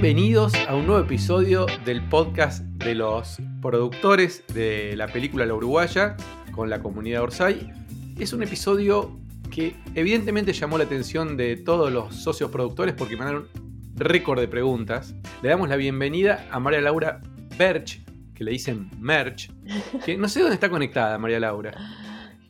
Bienvenidos a un nuevo episodio del podcast de los productores de la película La Uruguaya con la comunidad Orsay. Es un episodio que evidentemente llamó la atención de todos los socios productores porque mandaron récord de preguntas. Le damos la bienvenida a María Laura Berch, que le dicen Merch, que no sé dónde está conectada María Laura.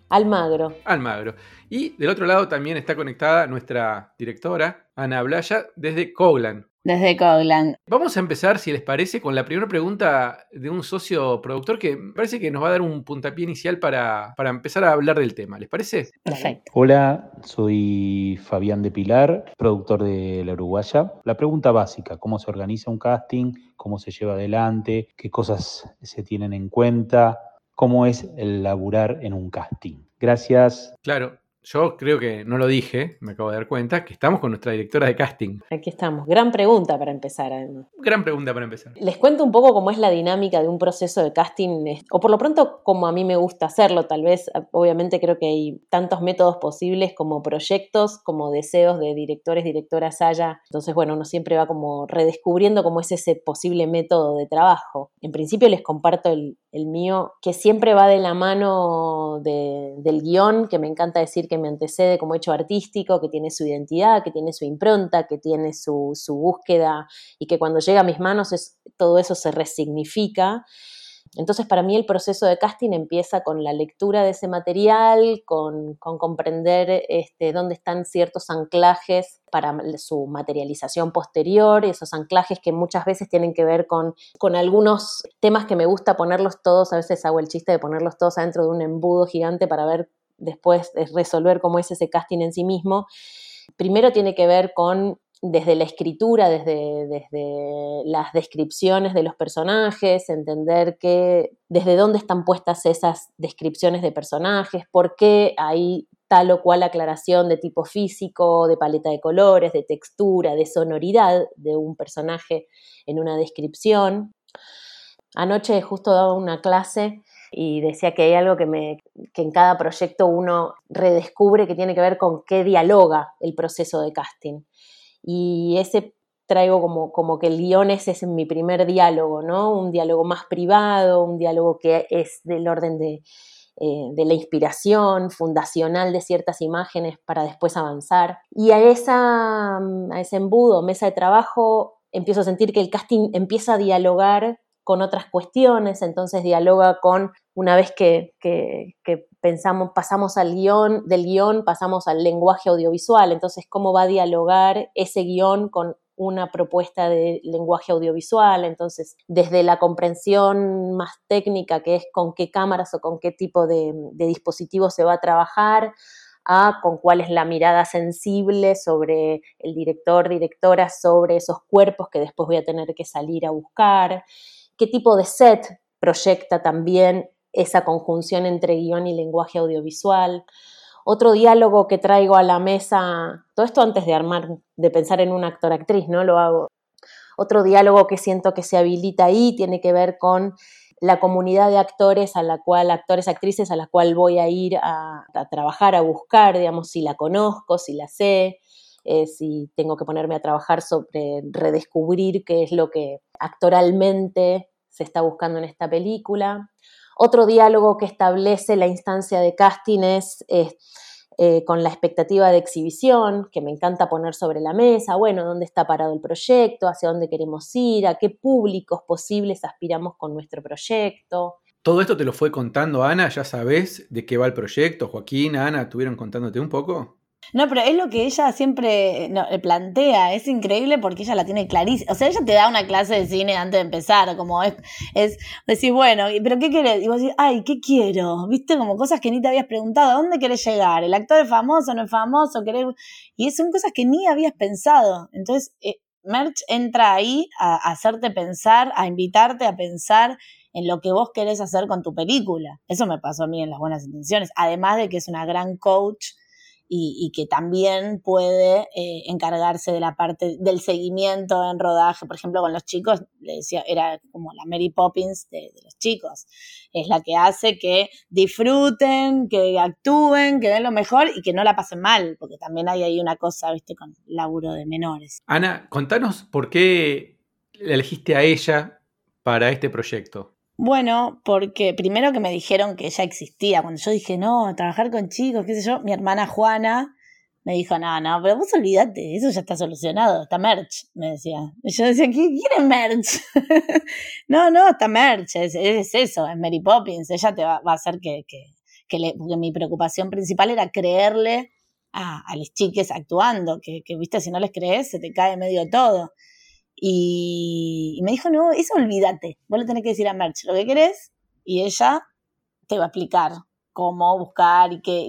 Almagro. Almagro. Y del otro lado también está conectada nuestra directora, Ana Blaya, desde Coglan. Desde Coglan. Vamos a empezar, si les parece, con la primera pregunta de un socio productor que me parece que nos va a dar un puntapié inicial para, para empezar a hablar del tema. ¿Les parece? Perfecto. Hola, soy Fabián de Pilar, productor de La Uruguaya. La pregunta básica, ¿cómo se organiza un casting? ¿Cómo se lleva adelante? ¿Qué cosas se tienen en cuenta? ¿Cómo es el laburar en un casting? Gracias. Claro, yo creo que no lo dije, me acabo de dar cuenta, que estamos con nuestra directora de casting. Aquí estamos. Gran pregunta para empezar, además. Gran pregunta para empezar. Les cuento un poco cómo es la dinámica de un proceso de casting, o por lo pronto como a mí me gusta hacerlo. Tal vez, obviamente creo que hay tantos métodos posibles como proyectos, como deseos de directores, directoras haya. Entonces, bueno, uno siempre va como redescubriendo cómo es ese posible método de trabajo. En principio les comparto el, el mío, que siempre va de la mano de, del guion, que me encanta decir que me antecede como hecho artístico, que tiene su identidad, que tiene su impronta, que tiene su, su búsqueda y que cuando llega a mis manos es, todo eso se resignifica. Entonces, para mí el proceso de casting empieza con la lectura de ese material, con, con comprender este, dónde están ciertos anclajes para su materialización posterior, esos anclajes que muchas veces tienen que ver con, con algunos temas que me gusta ponerlos todos, a veces hago el chiste de ponerlos todos adentro de un embudo gigante para ver después resolver cómo es ese casting en sí mismo. Primero tiene que ver con desde la escritura, desde, desde, las descripciones de los personajes, entender que desde dónde están puestas esas descripciones de personajes, por qué hay tal o cual aclaración de tipo físico, de paleta de colores, de textura, de sonoridad de un personaje en una descripción. Anoche justo daba una clase y decía que hay algo que, me, que en cada proyecto uno redescubre que tiene que ver con qué dialoga el proceso de casting y ese traigo como, como que el guion es mi primer diálogo, ¿no? Un diálogo más privado, un diálogo que es del orden de, eh, de la inspiración fundacional de ciertas imágenes para después avanzar. Y a, esa, a ese embudo, mesa de trabajo, empiezo a sentir que el casting empieza a dialogar con otras cuestiones, entonces dialoga con, una vez que, pensamos, pasamos al guion, del guion pasamos al lenguaje audiovisual, entonces cómo va a dialogar ese guion con una propuesta de lenguaje audiovisual, entonces desde la comprensión más técnica, que es con qué cámaras o con qué tipo de dispositivos se va a trabajar, a con cuál es la mirada sensible sobre el director, directora, sobre esos cuerpos que después voy a tener que salir a buscar, qué tipo de set proyecta también esa conjunción entre guion y lenguaje audiovisual. Otro diálogo que traigo a la mesa, todo esto antes de armar, de pensar en un actor-actriz, ¿no? Lo hago. Otro diálogo que siento que se habilita ahí tiene que ver con la comunidad de actores a la cual, actores, actrices a la cual voy a ir a, trabajar, a buscar, digamos, si la conozco, si la sé, eh, si tengo que ponerme a trabajar sobre redescubrir qué es lo que actoralmente se está buscando en esta película. Otro diálogo que establece la instancia de casting es eh, con la expectativa de exhibición, que me encanta poner sobre la mesa, bueno, dónde está parado el proyecto, hacia dónde queremos ir, a qué públicos posibles aspiramos con nuestro proyecto. Todo esto te lo fue contando Ana, ya sabes de qué va el proyecto. Joaquín, Ana, ¿estuvieron contándote un poco? No, pero es lo que ella siempre plantea, es increíble porque ella la tiene clarísima. O sea, ella te da una clase de cine antes de empezar, como es, es decir, bueno, ¿pero qué querés? Y vos decís, ay, ¿qué quiero? ¿Viste? Como cosas que ni te habías preguntado, ¿a dónde querés llegar? ¿El actor es famoso, no es famoso? ¿Querés? Y son cosas que ni habías pensado. Entonces, eh, Merch entra ahí a, a hacerte pensar, a invitarte a pensar en lo que vos querés hacer con tu película. Eso me pasó a mí en las buenas intenciones. Además de que es una gran coach y, que también puede eh, encargarse de la parte del seguimiento en rodaje. Por ejemplo, con los chicos, le decía, era como la Mary Poppins de, los chicos. Es la que hace que disfruten, que actúen, que den lo mejor y que no la pasen mal, porque también hay ahí una cosa, viste, con laburo de menores. Ana, contanos por qué la elegiste a ella para este proyecto? Bueno, porque primero que me dijeron que ella existía. Cuando yo dije, no, trabajar con chicos, qué sé yo, mi hermana Juana me dijo, no, no, pero vos olvídate, eso ya está solucionado, está Merch, me decía. Y yo decía, ¿quién es Merch? no, no, está Merch, es, eso, es Mary Poppins, ella te va, a hacer que, que, que le, porque mi preocupación principal era creerle a, a los chiques actuando, que, que, viste, si no les crees, se te cae medio todo. Y, me dijo, no, eso olvídate, vos le tenés que decir a Merch lo que querés y ella te va a explicar cómo buscar y qué.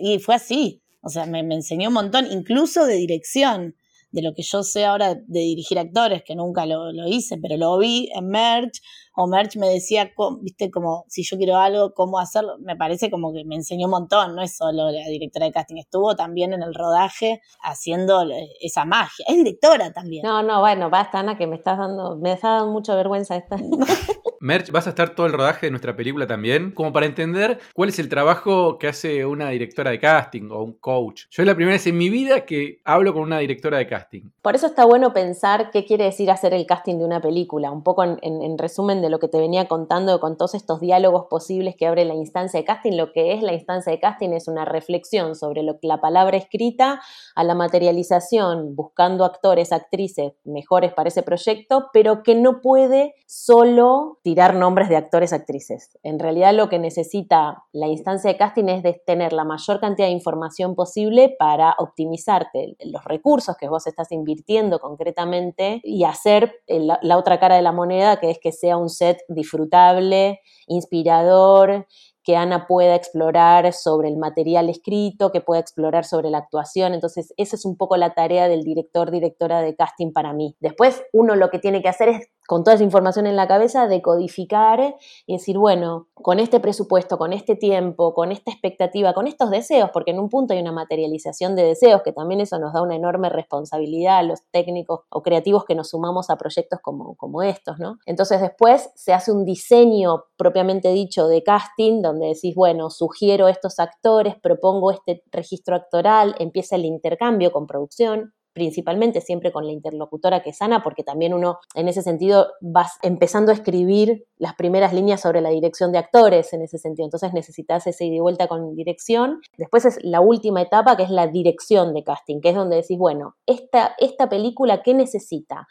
Y, fue así, o sea, me, me, enseñó un montón, incluso de dirección, de lo que yo sé ahora de dirigir actores, que nunca lo, lo hice, pero lo vi en Merch, o Merch me decía, viste, como si yo quiero algo, cómo hacerlo, me parece como que me enseñó un montón, no es solo la directora de casting, estuvo también en el rodaje haciendo esa magia, es directora también. No, no, bueno, basta Ana, que me estás dando, me está dando mucha vergüenza esta. Merch, vas a estar todo el rodaje de nuestra película también, como para entender cuál es el trabajo que hace una directora de casting o un coach. Yo es la primera vez en mi vida que hablo con una directora de casting. Por eso está bueno pensar qué quiere decir hacer el casting de una película, un poco en, resumen de lo que te venía contando con todos estos diálogos posibles que abre la instancia de casting. Lo que es la instancia de casting es una reflexión sobre la palabra escrita a la materialización, buscando actores, actrices mejores para ese proyecto, pero que no puede solo tirar nombres de actores, actrices. En realidad lo que necesita la instancia de casting es tener la mayor cantidad de información posible para optimizarte los recursos que vos estás invirtiendo concretamente y hacer la, la otra cara de la moneda, que es que sea un set disfrutable, inspirador, que Ana pueda explorar sobre el material escrito, que pueda explorar sobre la actuación. Entonces, esa es un poco la tarea del director, directora de casting para mí. Después, uno lo que tiene que hacer es con toda esa información en la cabeza, decodificar y decir, bueno, con este presupuesto, con este tiempo, con esta expectativa, con estos deseos, porque en un punto hay una materialización de deseos, que también eso nos da una enorme responsabilidad a los técnicos o creativos que nos sumamos a proyectos como, como estos, ¿no? Entonces después se hace un diseño propiamente dicho de casting, donde decís, bueno, sugiero estos actores, propongo este registro actoral, empieza el intercambio con producción, principalmente siempre con la interlocutora que sana, porque también uno en ese sentido vas empezando a escribir las primeras líneas sobre la dirección de actores en ese sentido. Entonces necesitas ese ida y vuelta con dirección. Después es la última etapa que es la dirección de casting, que es donde decís, bueno, esta, esta película, ¿qué necesita?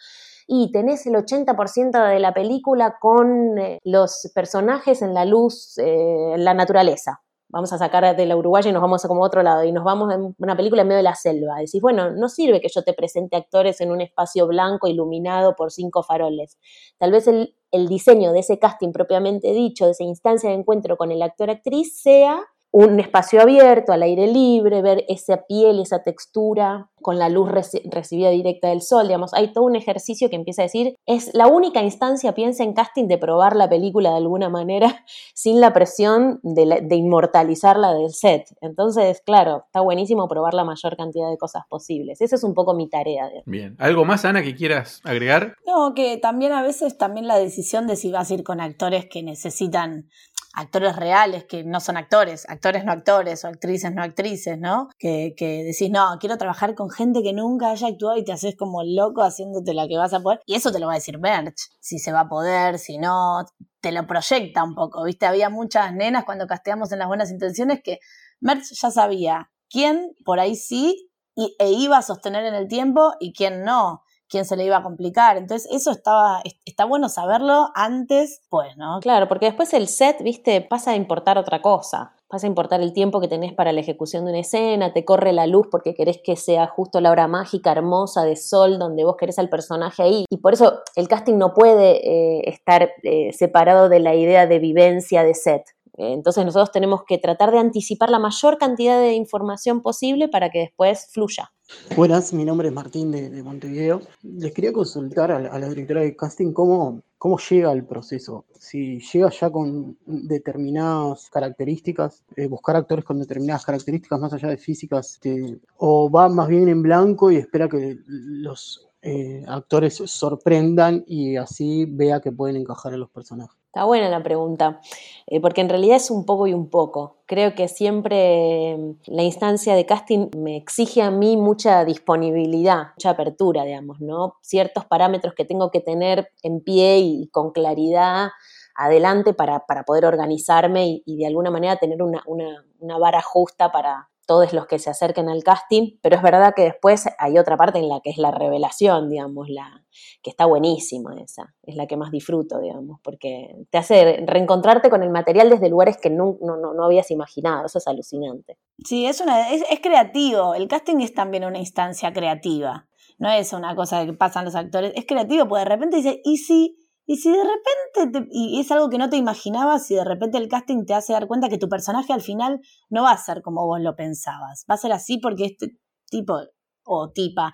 Y tenés el 80% de la película con eh, los personajes en la luz, eh, en la naturaleza vamos a sacar de la Uruguaya y nos vamos a como otro lado y nos vamos en una película en medio de la selva. Decís, bueno, no sirve que yo te presente actores en un espacio blanco iluminado por cinco faroles. Tal vez el, el diseño de ese casting propiamente dicho, de esa instancia de encuentro con el actor-actriz, sea un espacio abierto, al aire libre, ver esa piel, esa textura con la luz recibida directa del sol, digamos, hay todo un ejercicio que empieza a decir, es la única instancia, piensa en casting, de probar la película de alguna manera sin la presión de, de inmortalizarla del set. Entonces, claro, está buenísimo probar la mayor cantidad de cosas posibles. Esa es un poco mi tarea. Bien, ¿algo más, Ana, que quieras agregar? No, que también a veces también la decisión de si vas a ir con actores que necesitan actores reales que no son actores, actores no actores o actrices no actrices, ¿no? Que, que decís, no, quiero trabajar con gente que nunca haya actuado y te haces como loco haciéndote la que vas a poder. Y eso te lo va a decir Merch, si se va a poder, si no, te lo proyecta un poco, ¿viste? Había muchas nenas cuando casteamos en las buenas intenciones que Merch ya sabía quién por ahí sí e iba a sostener en el tiempo y quién no quién se le iba a complicar. Entonces, eso estaba, está bueno saberlo antes, pues, ¿no? Claro, porque después el set, viste, pasa a importar otra cosa. Pasa a importar el tiempo que tenés para la ejecución de una escena, te corre la luz porque querés que sea justo la hora mágica, hermosa, de sol, donde vos querés al personaje ahí. Y por eso el casting no puede eh, estar eh, separado de la idea de vivencia de set. Entonces nosotros tenemos que tratar de anticipar la mayor cantidad de información posible para que después fluya. Buenas, mi nombre es Martín de, Montevideo. Les quería consultar a la, directora de casting cómo, cómo llega el proceso. Si llega ya con determinadas características, eh, buscar actores con determinadas características más allá de físicas, este, o va más bien en blanco y espera que los eh, actores sorprendan y así vea que pueden encajar a los personajes. Está buena la pregunta, eh, porque en realidad es un poco y un poco. Creo que siempre mm, la instancia de casting me exige a mí mucha disponibilidad, mucha apertura, digamos, ¿no? Ciertos parámetros que tengo que tener en pie y con claridad adelante para, poder organizarme y, de alguna manera tener una, una vara justa para, todos los que se acerquen al casting, pero es verdad que después hay otra parte en la que es la revelación, digamos, la que está buenísima esa, es la que más disfruto, digamos, porque te hace reencontrarte con el material desde lugares que no, no, habías imaginado, eso es alucinante. Sí, es, una, es, es creativo, el casting es también una instancia creativa, no es una cosa que pasan los actores, es creativo, porque de repente dice, ¿y si y si de repente, y es algo que no te imaginabas, si de repente el casting te hace dar cuenta que tu personaje al final no va a ser como vos lo pensabas, va a ser así porque este tipo o tipa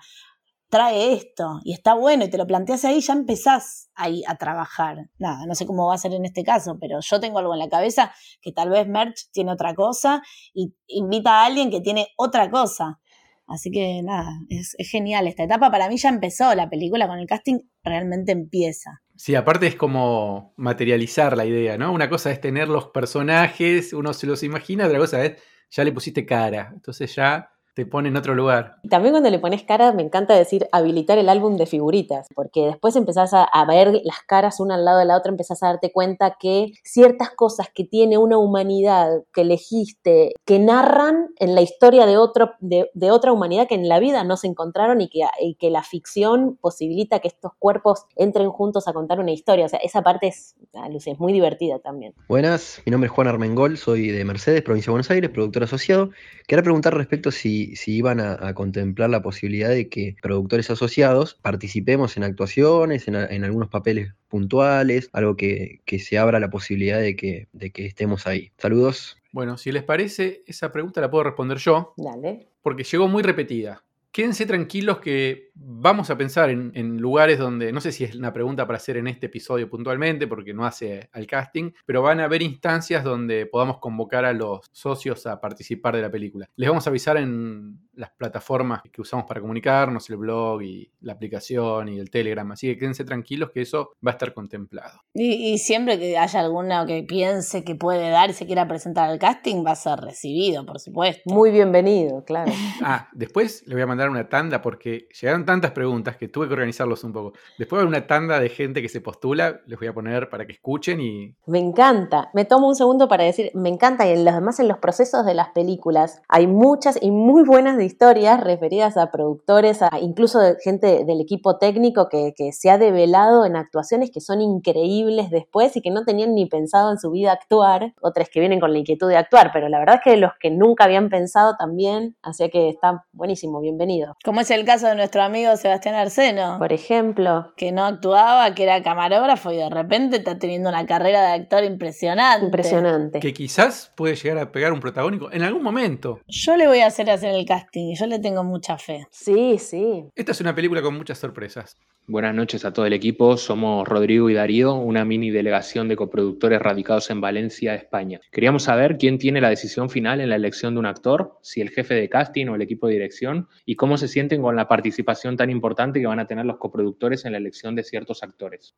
trae esto y está bueno y te lo planteas ahí, ya empezás ahí a trabajar. Nada, no sé cómo va a ser en este caso, pero yo tengo algo en la cabeza que tal vez Merch tiene otra cosa y invita a alguien que tiene otra cosa. Así que nada, es, es genial esta etapa. Para mí ya empezó la película con el casting, realmente empieza. Sí, aparte es como materializar la idea, ¿no? Una cosa es tener los personajes, uno se los imagina, otra cosa es ya le pusiste cara. Entonces ya te pone en otro lugar. Y también cuando le pones cara, me encanta decir habilitar el álbum de figuritas, porque después empezás a, ver las caras una al lado de la otra, empezás a darte cuenta que ciertas cosas que tiene una humanidad que elegiste, que narran en la historia de, otro, de, otra humanidad que en la vida no se encontraron y que, que la ficción posibilita que estos cuerpos entren juntos a contar una historia. O sea, esa parte es, ah, es muy divertida también. Buenas, mi nombre es Juan Armengol, soy de Mercedes, provincia de Buenos Aires, productor asociado. Quería preguntar respecto si si, iban a, contemplar la posibilidad de que productores asociados participemos en actuaciones, en, algunos papeles puntuales, algo que, se abra la posibilidad de que, de que estemos ahí. Saludos. Bueno, si les parece, esa pregunta la puedo responder yo. Dale. Porque llegó muy repetida quédense tranquilos que vamos a pensar en, lugares donde, no sé si es una pregunta para hacer en este episodio puntualmente, porque no hace al casting, pero van a haber instancias donde podamos convocar a los socios a participar de la película. Les vamos a avisar en las plataformas que usamos para comunicarnos, el blog y la aplicación y el Telegram, así que quédense tranquilos que eso va a estar contemplado. Y, siempre que haya alguno que piense que puede dar y se quiera presentar al casting, va a ser recibido, por supuesto. Muy bienvenido, claro. ah, después le voy a mandar una tanda porque llegaron tantas preguntas que tuve que organizarlos un poco. Después de una tanda de gente que se postula, les voy a poner para que escuchen y... Me encanta. Me tomo un segundo para decir, me encanta y en los demás en los procesos de las películas hay muchas y muy buenas historias referidas a productores, a incluso de gente del equipo técnico que, que se ha develado en actuaciones que son increíbles después y que no tenían ni pensado en su vida actuar, otras que vienen con la inquietud de actuar, pero la verdad es que los que nunca habían pensado también, así que está buenísimo, bienvenido. Como es el caso de nuestro amigo Sebastián Arseno. Por ejemplo. Que no actuaba, que era camarógrafo y de repente está teniendo una carrera de actor impresionante. Impresionante. Que quizás puede llegar a pegar un protagónico en algún momento. Yo le voy a hacer hacer el casting, yo le tengo mucha fe. Sí, sí. Esta es una película con muchas sorpresas. Buenas noches a todo el equipo. Somos Rodrigo y Darío, una mini delegación de coproductores radicados en Valencia, España. Queríamos saber quién tiene la decisión final en la elección de un actor, si el jefe de casting o el equipo de dirección, y cómo se sienten con la participación tan importante que van a tener los coproductores en la elección de ciertos actores.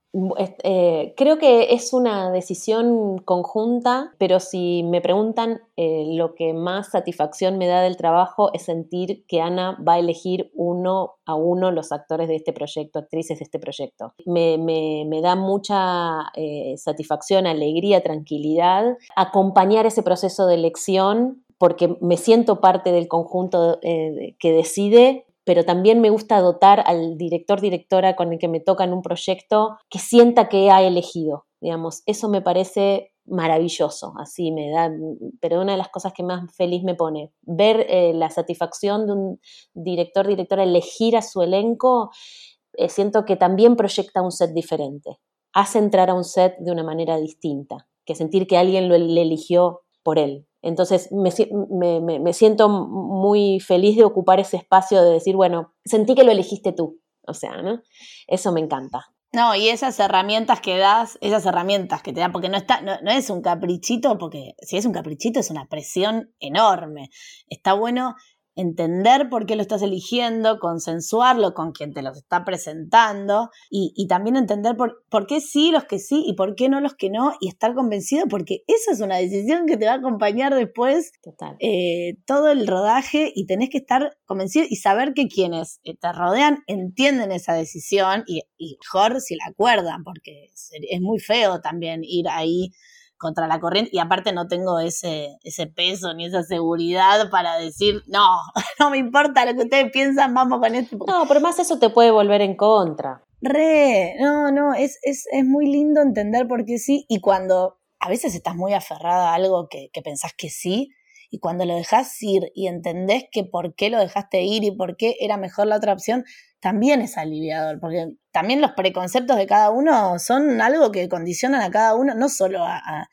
Eh, creo que es una decisión conjunta, pero si me preguntan, eh, lo que más satisfacción me da del trabajo es sentir que Ana va a elegir uno a uno los actores de este proyecto, actrices de este proyecto. Me, da mucha eh, satisfacción, alegría, tranquilidad acompañar ese proceso de elección porque me siento parte del conjunto que decide, pero también me gusta dotar al director, directora con el que me toca en un proyecto que sienta que ha elegido, digamos. Eso me parece maravilloso, así me da, pero una de las cosas que más feliz me pone, ver eh, la satisfacción de un director, directora elegir a su elenco, eh, siento que también proyecta un set diferente, hace entrar a un set de una manera distinta, que sentir que alguien lo, eligió por él. Entonces me, me siento muy feliz de ocupar ese espacio de decir, bueno, sentí que lo elegiste tú, o sea, ¿no? Eso me encanta. No, y esas herramientas que das, esas herramientas que te dan, porque no está, no, es un caprichito, porque si es un caprichito es una presión enorme. Está bueno entender por qué lo estás eligiendo, consensuarlo con quien te los está presentando y, también entender por, por, qué sí los que sí y por qué no los que no y estar convencido porque esa es una decisión que te va a acompañar después eh, todo el rodaje y tenés que estar convencido y saber que quienes te rodean entienden esa decisión y, y mejor si la acuerdan porque es muy feo también ir ahí contra la corriente y aparte no tengo ese, ese peso ni esa seguridad para decir, no, no me importa lo que ustedes piensan, vamos con esto. No, pero más eso te puede volver en contra. Re, no, no, es, es, es muy lindo entender por qué sí y cuando a veces estás muy aferrada a algo que, que pensás que sí, y cuando lo dejas ir y entendés que por qué lo dejaste ir y por qué era mejor la otra opción, también es aliviador, porque también los preconceptos de cada uno son algo que condicionan a cada uno, no solo a,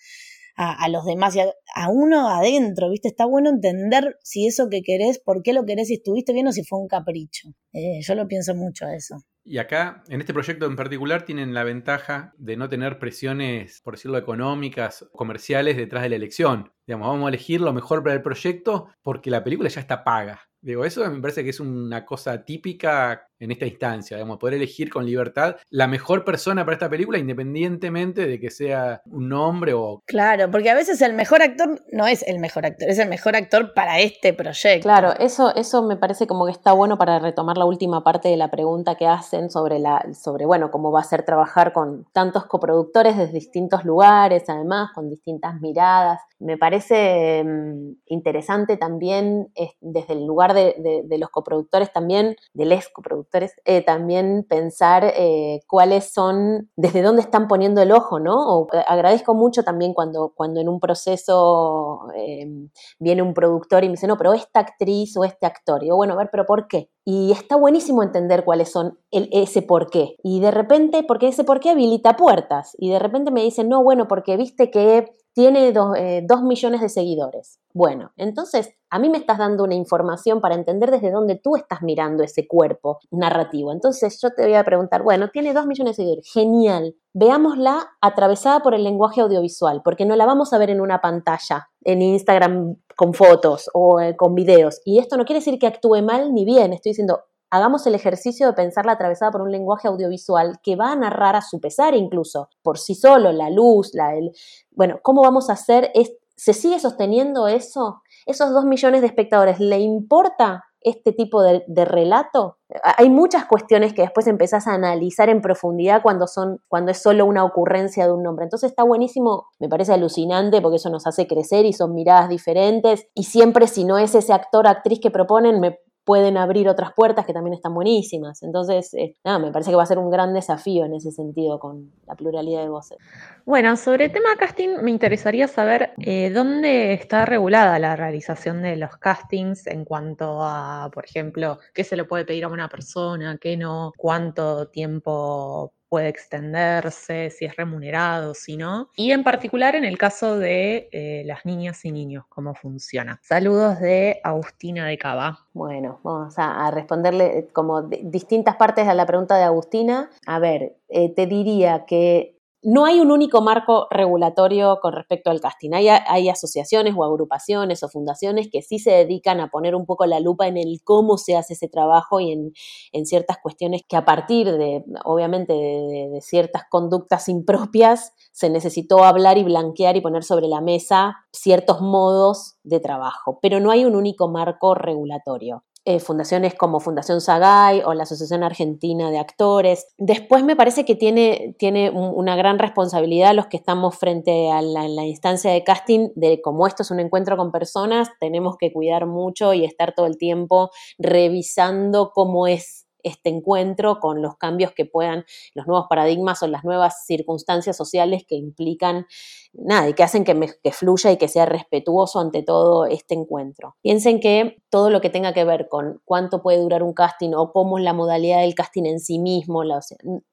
los demás, y a, uno adentro, ¿viste? Está bueno entender si eso que querés, por qué lo querés, si estuviste bien o si fue un capricho. Eh, yo lo pienso mucho eso. Y acá, en este proyecto en particular, tienen la ventaja de no tener presiones, por decirlo, económicas, comerciales detrás de la elección. Digamos, vamos a elegir lo mejor para el proyecto porque la película ya está paga. Digo, eso me parece que es una cosa típica en esta instancia, digamos, poder elegir con libertad la mejor persona para esta película independientemente de que sea un hombre o... Claro, porque a veces el mejor actor no es el mejor actor, es el mejor actor para este proyecto. Claro, eso, eso me parece como que está bueno para retomar la última parte de la pregunta que hacen sobre, la, sobre bueno, cómo va a ser trabajar con tantos coproductores de distintos lugares, además, con distintas miradas. Me parece mm, interesante también desde el lugar de, de los coproductores también, del ex coproductor eh, también pensar eh, cuáles son, desde dónde están poniendo el ojo, ¿no? Eh, agradezco mucho también cuando, cuando en un proceso em, viene un productor y me dice, no, pero esta actriz o este actor. Y yo, bueno, a ver, pero ¿por qué? Y está buenísimo entender cuáles son el, ese por qué. Y de repente, porque ese por qué habilita puertas. Y de repente me dicen, no, bueno, porque viste que tiene dos millones de seguidores. Bueno, entonces a mí me estás dando una información para entender desde dónde tú estás mirando ese cuerpo narrativo. Entonces yo te voy a preguntar, bueno, tiene dos millones de seguidores, genial. Veámosla atravesada por el lenguaje audiovisual, porque no la vamos a ver en una pantalla, en Instagram con fotos o eh, con videos. Y esto no quiere decir que actúe mal ni bien, estoy diciendo, hagamos el ejercicio de pensarla atravesada por un lenguaje audiovisual que va a narrar a su pesar incluso, por sí solo, la luz, la, el, bueno, ¿cómo vamos a hacer? ¿Se sigue sosteniendo eso? ¿Esos dos millones de espectadores le importa este tipo de, relato? Hay muchas cuestiones que después empezás a analizar en profundidad cuando, son, cuando es solo una ocurrencia de un nombre. Entonces está buenísimo, me parece alucinante porque eso nos hace crecer y son miradas diferentes. Y siempre si no es ese actor actriz que proponen, me pueden abrir otras puertas que también están buenísimas. Entonces, eh, nada, me parece que va a ser un gran desafío en ese sentido con la pluralidad de voces. Bueno, sobre el tema casting, me interesaría saber eh, dónde está regulada la realización de los castings en cuanto a, por ejemplo, qué se le puede pedir a una persona, qué no, cuánto tiempo puede extenderse, si es remunerado, si no. Y en particular en el caso de eh, las niñas y niños, cómo funciona. Saludos de Agustina de Cava. Bueno, vamos a, responderle eh, como distintas partes a la pregunta de Agustina. A ver, eh, te diría que no hay un único marco regulatorio con respecto al casting. Hay, asociaciones o agrupaciones o fundaciones que sí se dedican a poner un poco la lupa en el cómo se hace ese trabajo y en, ciertas cuestiones que a partir de, obviamente, de, ciertas conductas impropias, se necesitó hablar y blanquear y poner sobre la mesa ciertos modos de trabajo. Pero no hay un único marco regulatorio. Eh, fundaciones como Fundación Sagay o la Asociación Argentina de Actores. Después me parece que tiene, tiene una gran responsabilidad los que estamos frente a la, la, instancia de casting, de como esto es un encuentro con personas, tenemos que cuidar mucho y estar todo el tiempo revisando cómo es este encuentro con los cambios que puedan, los nuevos paradigmas o las nuevas circunstancias sociales que implican, nada, y que hacen que, fluya y que sea respetuoso ante todo este encuentro. Piensen que todo lo que tenga que ver con cuánto puede durar un casting o cómo es la modalidad del casting en sí mismo,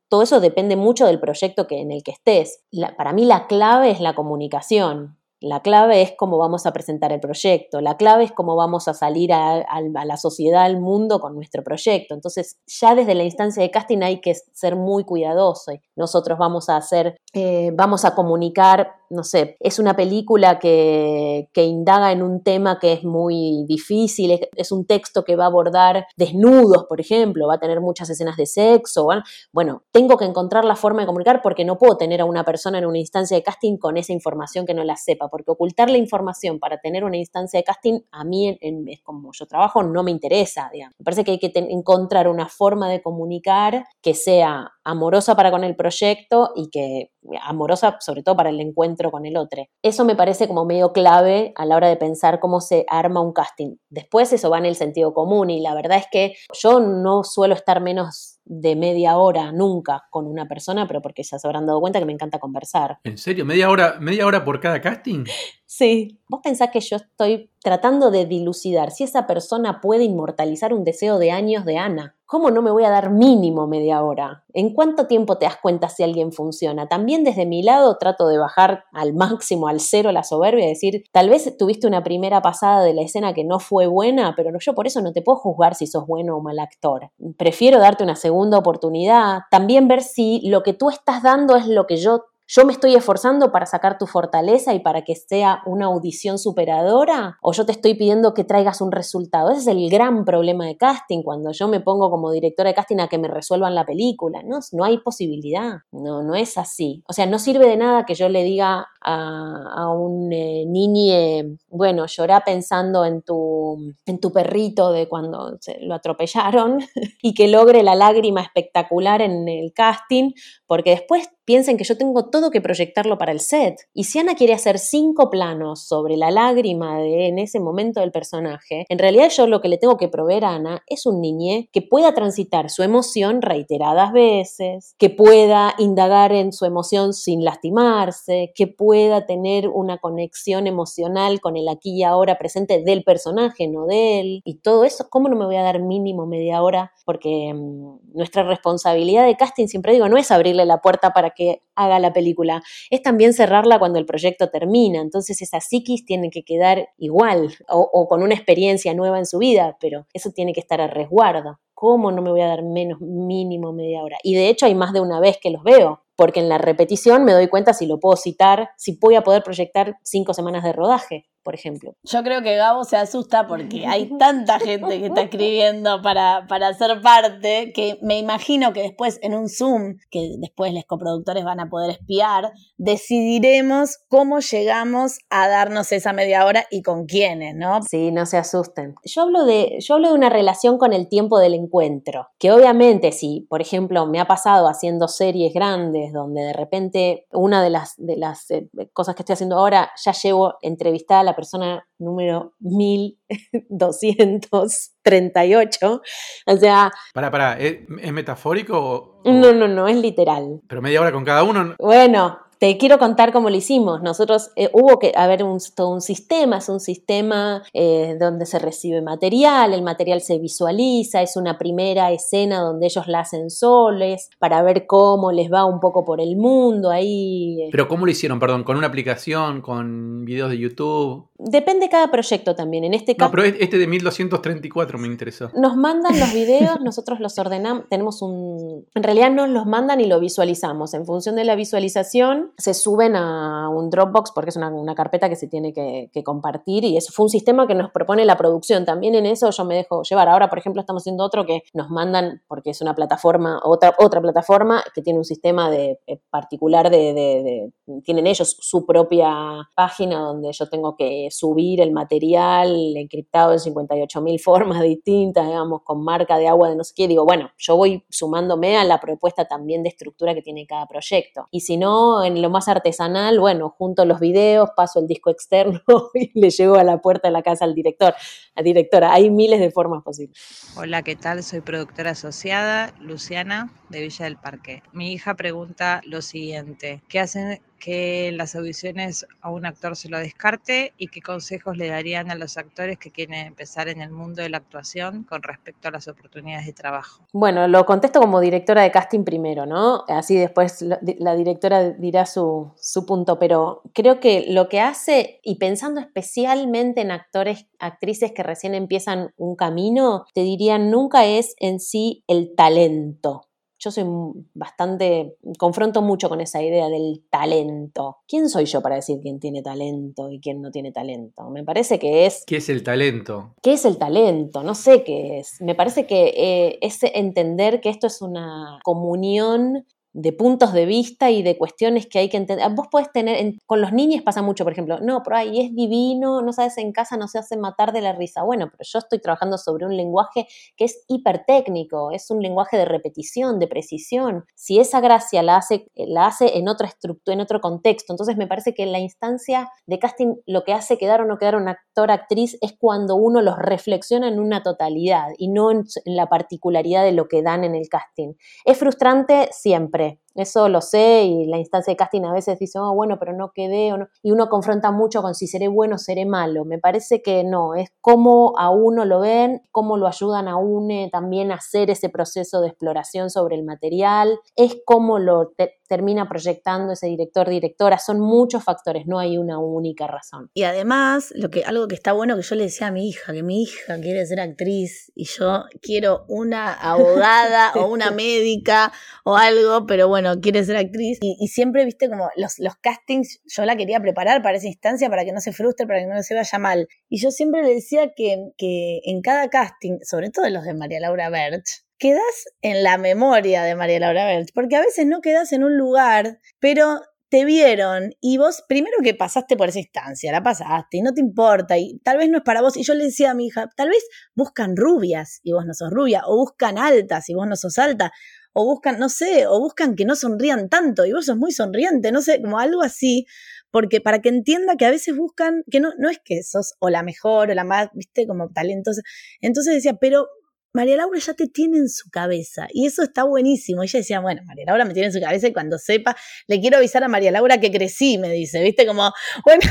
todo eso depende mucho del proyecto que, en el que estés. para mí la clave es la comunicación La clave es cómo vamos a presentar el proyecto, la clave es cómo vamos a salir a, la sociedad, al mundo con nuestro proyecto. Entonces, ya desde la instancia de casting hay que ser muy cuidadoso. Nosotros vamos a hacer, eh, vamos a comunicar, no sé, es una película que, indaga en un tema que es muy difícil, es, un texto que va a abordar desnudos, por ejemplo, va a tener muchas escenas de sexo. Bueno, tengo que encontrar la forma de comunicar porque no puedo tener a una persona en una instancia de casting con esa información que no la sepa, porque ocultar la información para tener una instancia de casting, a mí, en, es como yo trabajo, no me interesa. Digamos. Me parece que hay que encontrar una forma de comunicar que sea amorosa para con el proyecto y que amorosa sobre todo para el encuentro con el otro. Eso me parece como medio clave a la hora de pensar cómo se arma un casting. Después eso va en el sentido común y la verdad es que yo no suelo estar menos de media hora nunca con una persona, pero porque ya se habrán dado cuenta que me encanta conversar. ¿En serio? ¿Media hora, media hora por cada casting? Sí. Vos pensás que yo estoy tratando de dilucidar si esa persona puede inmortalizar un deseo de años de Ana. ¿Cómo no me voy a dar mínimo media hora? ¿En cuánto tiempo te das cuenta si alguien funciona? También desde mi lado trato de bajar al máximo, al cero, la soberbia decir, tal vez tuviste una primera pasada de la escena que no fue buena, pero yo por eso no te puedo juzgar si sos bueno o mal actor. Prefiero darte una segunda oportunidad, también ver si lo que tú estás dando es lo que yo yo me estoy esforzando para sacar tu fortaleza y para que sea una audición superadora o yo te estoy pidiendo que traigas un resultado. Ese es el gran problema de casting cuando yo me pongo como directora de casting a que me resuelvan la película. No, no hay posibilidad. No, no es así. O sea, no sirve de nada que yo le diga a, un eh, niño, bueno, llorá pensando en tu, en tu perrito de cuando se lo atropellaron y que logre la lágrima espectacular en el casting, porque después piensen que yo tengo todo que proyectarlo para el set. Y si Ana quiere hacer cinco planos sobre la lágrima de en ese momento del personaje, en realidad yo lo que le tengo que proveer a Ana es un niñe que pueda transitar su emoción reiteradas veces, que pueda indagar en su emoción sin lastimarse, que pueda tener una conexión emocional con el aquí y ahora presente del personaje, no de él. Y todo eso, ¿cómo no me voy a dar mínimo media hora? Porque mmm, nuestra responsabilidad de casting, siempre digo, no es abrirle la puerta para que haga la película, es también cerrarla cuando el proyecto termina. Entonces esa psiquis tiene que quedar igual o, o con una experiencia nueva en su vida, pero eso tiene que estar a resguardo. ¿Cómo no me voy a dar menos mínimo media hora? Y de hecho hay más de una vez que los veo, porque en la repetición me doy cuenta si lo puedo citar, si voy a poder proyectar cinco semanas de rodaje por ejemplo. Yo creo que Gabo se asusta porque hay tanta gente que está escribiendo para, para ser parte que me imagino que después en un Zoom, que después los coproductores van a poder espiar, decidiremos cómo llegamos a darnos esa media hora y con quiénes, ¿no? Sí, no se asusten. Yo hablo de, yo hablo de una relación con el tiempo del encuentro, que obviamente si, por ejemplo, me ha pasado haciendo series grandes donde de repente una de las, de las eh, cosas que estoy haciendo ahora ya llevo entrevistada a la persona número 1238. O sea. Para, para, ¿es, ¿es metafórico o.? No, no, no, es literal. Pero media hora con cada uno. Bueno, te quiero contar cómo lo hicimos. Nosotros eh, hubo que haber un, todo un sistema, es un sistema eh, donde se recibe material, el material se visualiza, es una primera escena donde ellos la hacen soles para ver cómo les va un poco por el mundo ahí. Eh. Pero ¿cómo lo hicieron? Perdón, con una aplicación, con videos de YouTube. Depende cada proyecto también. En este caso. No, pero este de 1234 me interesó. Nos mandan los videos, nosotros los ordenamos, tenemos un. En realidad nos los mandan y lo visualizamos. En función de la visualización, se suben a un Dropbox porque es una, una carpeta que se tiene que, compartir y eso fue un sistema que nos propone la producción. También en eso yo me dejo llevar. Ahora, por ejemplo, estamos haciendo otro que nos mandan, porque es una plataforma, otra, otra plataforma que tiene un sistema de, eh, particular de, de, tienen ellos su propia página donde yo tengo que subir el material encriptado en 58 mil formas distintas, digamos, con marca de agua de no sé qué. Digo, bueno, yo voy sumándome a la propuesta también de estructura que tiene cada proyecto. Y si no, en lo más artesanal, bueno, junto los videos, paso el disco externo y le llego a la puerta de la casa al director, a directora. Hay miles de formas posibles. Hola, ¿qué tal? Soy productora asociada, Luciana, de Villa del Parque. Mi hija pregunta lo siguiente, ¿qué hacen que en las audiciones a un actor se lo descarte y qué consejos le darían a los actores que quieren empezar en el mundo de la actuación con respecto a las oportunidades de trabajo. Bueno, lo contesto como directora de casting primero, ¿no? Así después la directora dirá su, su punto, pero creo que lo que hace, y pensando especialmente en actores, actrices que recién empiezan un camino, te diría, nunca es en sí el talento yo soy bastante, confronto mucho con esa idea del talento. ¿Quién soy yo para decir quién tiene talento y quién no tiene talento? Me parece que es... ¿Qué es el talento? ¿Qué es el talento? No sé qué es. Me parece que eh, es entender que esto es una comunión de puntos de vista y de cuestiones que hay que entender. Vos podés tener, con los niños pasa mucho, por ejemplo, no, pero ahí es divino, no sabes, en casa no se hace matar de la risa. Bueno, pero yo estoy trabajando sobre un lenguaje que es hipertécnico, es un lenguaje de repetición, de precisión. Si esa gracia la hace, la hace en otra estructura, en otro contexto, entonces me parece que la instancia de casting lo que hace quedar o no quedar un actor, actriz, es cuando uno los reflexiona en una totalidad y no en la particularidad de lo que dan en el casting. Es frustrante siempre færi. Eso lo sé y la instancia de casting a veces dice, oh, bueno, pero no quedé o no. Y uno confronta mucho con si seré bueno o seré malo. Me parece que no, es cómo a uno lo ven, cómo lo ayudan a uno también a hacer ese proceso de exploración sobre el material, es cómo lo termina proyectando ese director, directora. Son muchos factores, no hay una única razón. Y además, lo que, algo que está bueno que yo le decía a mi hija, que mi hija quiere ser actriz y yo quiero una abogada o una médica o algo, pero bueno, quiere ser actriz. Y, siempre, viste, como los, los castings, yo la quería preparar para esa instancia, para que no se frustre, para que no se vaya mal. Y yo siempre le decía que, que en cada casting, sobre todo los de María Laura Berch, quedas en la memoria de María Laura Belch, porque a veces no quedas en un lugar, pero te vieron y vos primero que pasaste por esa instancia, la pasaste y no te importa y tal vez no es para vos. Y yo le decía a mi hija, tal vez buscan rubias y vos no sos rubia, o buscan altas y vos no sos alta, o buscan, no sé, o buscan que no sonrían tanto y vos sos muy sonriente, no sé, como algo así, porque para que entienda que a veces buscan, que no, no es que sos o la mejor o la más, viste, como talentosa. Entonces decía, pero María Laura ya te tiene en su cabeza y eso está buenísimo. Ella decía, bueno, María Laura me tiene en su cabeza y cuando sepa, le quiero avisar a María Laura que crecí, me dice, viste, como, bueno,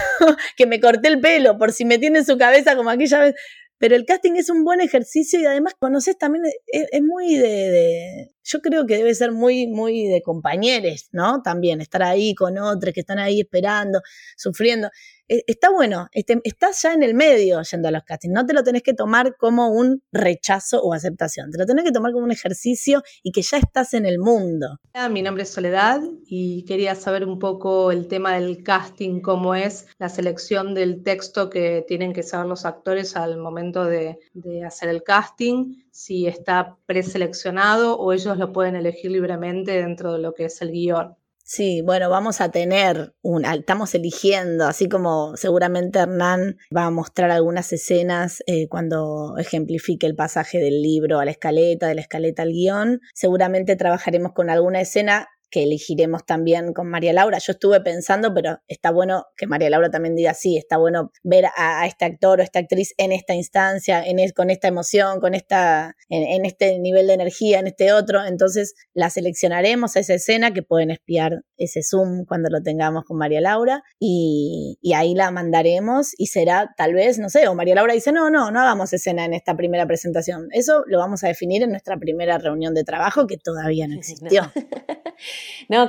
que me corté el pelo por si me tiene en su cabeza como aquella vez. Pero el casting es un buen ejercicio y además conoces también, es, muy de, yo creo que debe ser muy, muy de compañeros, ¿no? También estar ahí con otros que están ahí esperando, sufriendo. E, está bueno, este, estás ya en el medio yendo a los castings, no te lo tenés que tomar como un rechazo o aceptación, te lo tenés que tomar como un ejercicio y que ya estás en el mundo. Mi nombre es Soledad y quería saber un poco el tema del casting, cómo es la selección del texto que tienen que saber los actores al momento de, de hacer el casting, si está preseleccionado o ellos lo pueden elegir libremente dentro de lo que es el guion. Sí, bueno, vamos a tener un, estamos eligiendo, así como seguramente Hernán va a mostrar algunas escenas eh, cuando ejemplifique el pasaje del libro a la escaleta, de la escaleta al guion. Seguramente trabajaremos con alguna escena que elegiremos también con María Laura. Yo estuve pensando, pero está bueno que María Laura también diga, sí, está bueno ver a, este actor o esta actriz en esta instancia, en con esta emoción, con esta, en, este nivel de energía, en este otro. Entonces la seleccionaremos a esa escena que pueden espiar ese Zoom cuando lo tengamos con María Laura y, y ahí la mandaremos y será tal vez, no sé, o María Laura dice, no, no, no hagamos escena en esta primera presentación. Eso lo vamos a definir en nuestra primera reunión de trabajo que todavía no existió. No,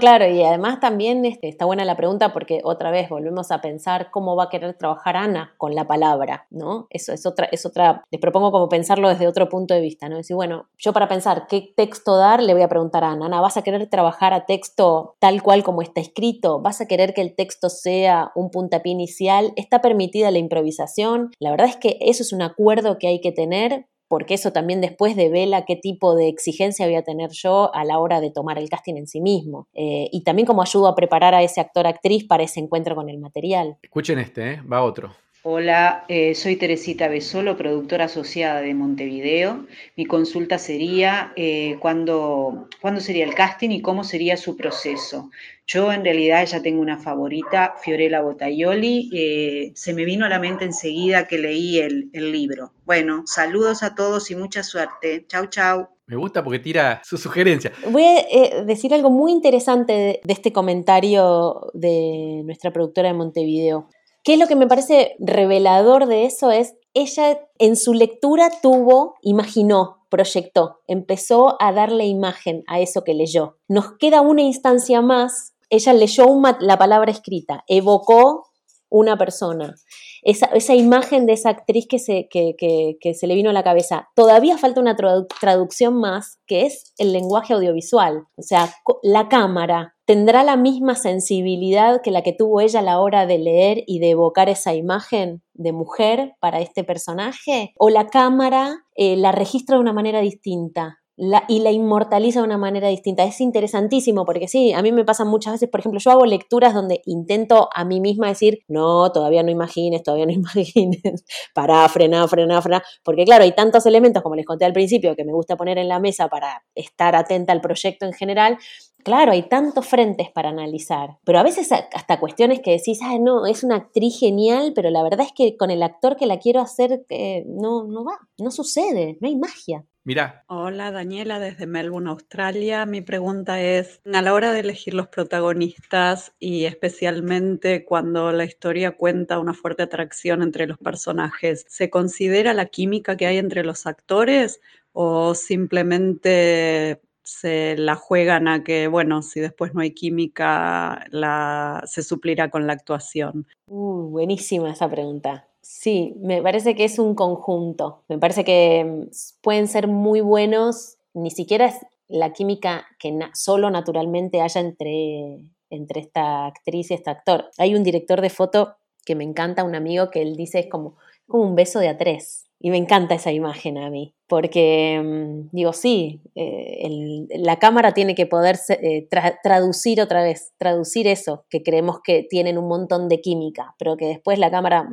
claro, y además también este, está buena la pregunta porque otra vez volvemos a pensar cómo va a querer trabajar Ana con la palabra, ¿no? Eso es otra, es otra, les propongo como pensarlo desde otro punto de vista, ¿no? Decir, bueno, yo para pensar qué texto dar, le voy a preguntar a Ana, Ana, ¿vas a querer trabajar a texto tal cual como está escrito? ¿Vas a querer que el texto sea un puntapié inicial? ¿Está permitida la improvisación? La verdad es que eso es un acuerdo que hay que tener porque eso también después devela qué tipo de exigencia voy a tener yo a la hora de tomar el casting en sí mismo. Eh, y también como ayudo a preparar a ese actor actriz para ese encuentro con el material. Escuchen este, ¿eh? va otro. Hola, eh, soy Teresita Besolo, productora asociada de Montevideo. Mi consulta sería eh, ¿cuándo, cuándo sería el casting y cómo sería su proceso. Yo en realidad ya tengo una favorita, Fiorella Bottaioli. Eh, se me vino a la mente enseguida que leí el, el libro. Bueno, saludos a todos y mucha suerte. Chau, chau. Me gusta porque tira su sugerencia. Voy a eh, decir algo muy interesante de, de este comentario de nuestra productora de Montevideo. ¿Qué es lo que me parece revelador de eso? Es ella en su lectura tuvo, imaginó, proyectó, empezó a darle imagen a eso que leyó. Nos queda una instancia más, ella leyó la palabra escrita, evocó una persona. Esa, esa imagen de esa actriz que se, que, que, que se, le vino a la cabeza. Todavía falta una tradu traducción más, que es el lenguaje audiovisual. O sea, la cámara tendrá la misma sensibilidad que la que tuvo ella a la hora de leer y de evocar esa imagen de mujer para este personaje, o la cámara eh, la registra de una manera distinta. Y la inmortaliza de una manera distinta. Es interesantísimo porque sí, a mí me pasan muchas veces, por ejemplo, yo hago lecturas donde intento a mí misma decir, no, todavía no imagines, todavía no imagines, para, frenar, frenar, frenar, porque claro, hay tantos elementos, como les conté al principio, que me gusta poner en la mesa para estar atenta al proyecto en general, Claro, hay tantos frentes para analizar, pero a veces hasta cuestiones que decís, ah, no, es una actriz genial, pero la verdad es que con el actor que la quiero hacer eh, no, no va, no sucede, no hay magia. Mira. Hola Daniela desde Melbourne, Australia. Mi pregunta es, a la hora de elegir los protagonistas y especialmente cuando la historia cuenta una fuerte atracción entre los personajes, ¿se considera la química que hay entre los actores o simplemente se la juegan a que, bueno, si después no hay química, la, se suplirá con la actuación? Uh, buenísima esa pregunta. Sí, me parece que es un conjunto. Me parece que mm, pueden ser muy buenos, ni siquiera es la química que na solo naturalmente haya entre, entre esta actriz y este actor. Hay un director de foto que me encanta, un amigo que él dice es como, como un beso de a tres. Y me encanta esa imagen a mí, porque digo, sí, eh, la cámara tiene que poder eh, tra traducir otra vez, traducir eso, que creemos que tienen un montón de química, pero que después la cámara,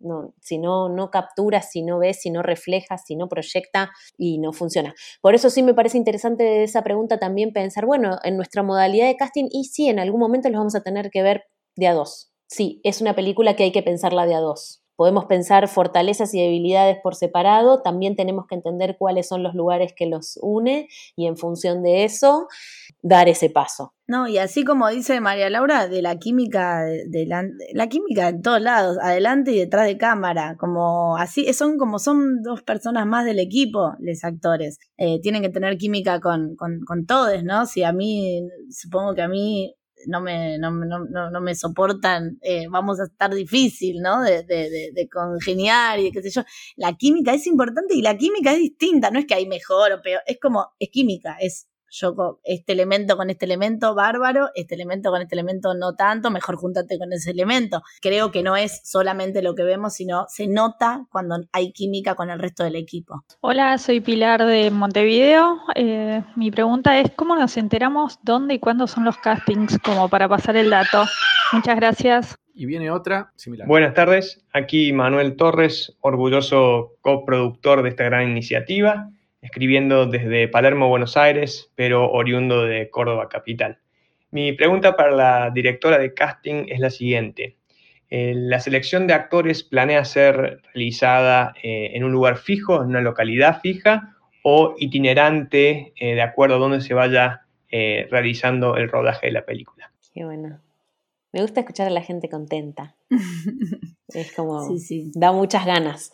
no, si no, no captura, si no ve, si no refleja, si no proyecta y no funciona. Por eso sí me parece interesante esa pregunta también pensar, bueno, en nuestra modalidad de casting, y sí, en algún momento los vamos a tener que ver de a dos. Sí, es una película que hay que pensarla de a dos Podemos pensar fortalezas y debilidades por separado, también tenemos que entender cuáles son los lugares que los une y en función de eso dar ese paso. No, y así como dice María Laura, de la química, de, la, química en todos lados, adelante y detrás de cámara, como así, son como son dos personas más del equipo, los actores. Eh, tienen que tener química con, con todos, ¿no? Si a mí, supongo que a mí no me, no, no, no me soportan, eh, vamos a estar difícil, ¿no? De, de, de, congeniar y qué sé yo. La química es importante y la química es distinta, no es que hay mejor o peor, es como, es química, es yo este elemento con este elemento, bárbaro, este elemento con este elemento no tanto, mejor júntate con ese elemento. Creo que no es solamente lo que vemos, sino se nota cuando hay química con el resto del equipo. Hola, soy Pilar de Montevideo. Eh, mi pregunta es, ¿cómo nos enteramos dónde y cuándo son los castings como para pasar el dato? Muchas gracias. Y viene otra similar. Buenas tardes, aquí Manuel Torres, orgulloso coproductor de esta gran iniciativa escribiendo desde Palermo, Buenos Aires, pero oriundo de Córdoba capital. Mi pregunta para la directora de casting es la siguiente. Eh, ¿La selección de actores planea ser realizada eh, en un lugar fijo, en una localidad fija o itinerante eh, de acuerdo a donde se vaya realizando el rodaje de la película? Qué bueno. Me gusta escuchar a la gente contenta. es como, sí, sí. da muchas ganas.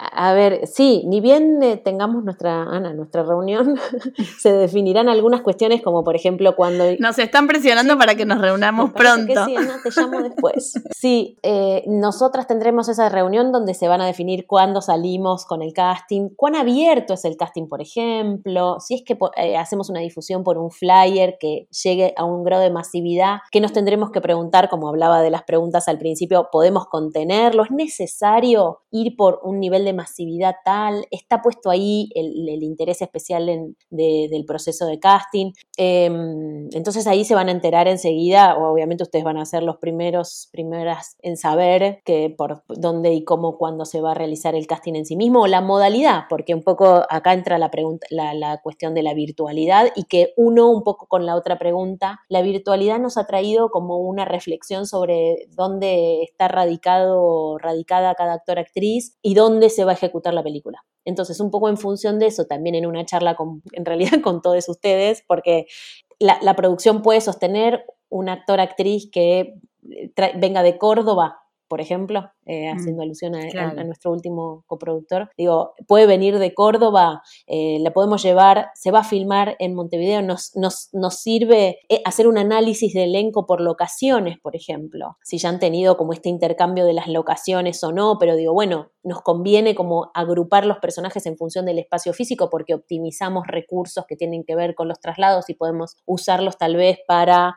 A ver, sí, ni bien eh, tengamos nuestra, Ana, nuestra reunión, se definirán algunas cuestiones como por ejemplo cuando... Nos están presionando sí, para que nos reunamos pronto. sí, Ana, te llamo después. Sí, eh, nosotras tendremos esa reunión donde se van a definir cuándo salimos con el casting, cuán abierto es el casting, por ejemplo, si es que eh, hacemos una difusión por un flyer que llegue a un grado de masividad, que nos tendremos que preguntar, como hablaba de las preguntas al principio, ¿podemos contenerlo? ¿Es necesario ir por un nivel de masividad tal, está puesto ahí el, interés especial del proceso de casting. Em, entonces ahí se van a enterar enseguida, o obviamente ustedes van a ser los primeros, primeras en saber que por dónde y cómo, cuándo se va a realizar el casting en sí mismo, o la modalidad, porque un poco acá entra la, pregunta, la cuestión de la virtualidad y que uno un poco con la otra pregunta, la virtualidad nos ha traído como una reflexión sobre dónde está radicado, radicada cada actor, actriz y dónde se va a ejecutar la película. Entonces, un poco en función de eso, también en una charla con, en realidad con todos ustedes, porque la, la producción puede sostener un actor, actriz que eh, venga de Córdoba, por ejemplo, eh, mm, haciendo alusión a, nuestro último coproductor. Digo, puede venir de Córdoba, eh, la podemos llevar, se va a filmar en Montevideo, nos, nos, nos sirve eh, hacer un análisis de elenco por locaciones, por ejemplo, si ya han tenido como este intercambio de las locaciones o no, pero digo, bueno, nos conviene como agrupar los personajes en función del espacio físico porque optimizamos recursos que tienen que ver con los traslados y podemos usarlos tal vez para,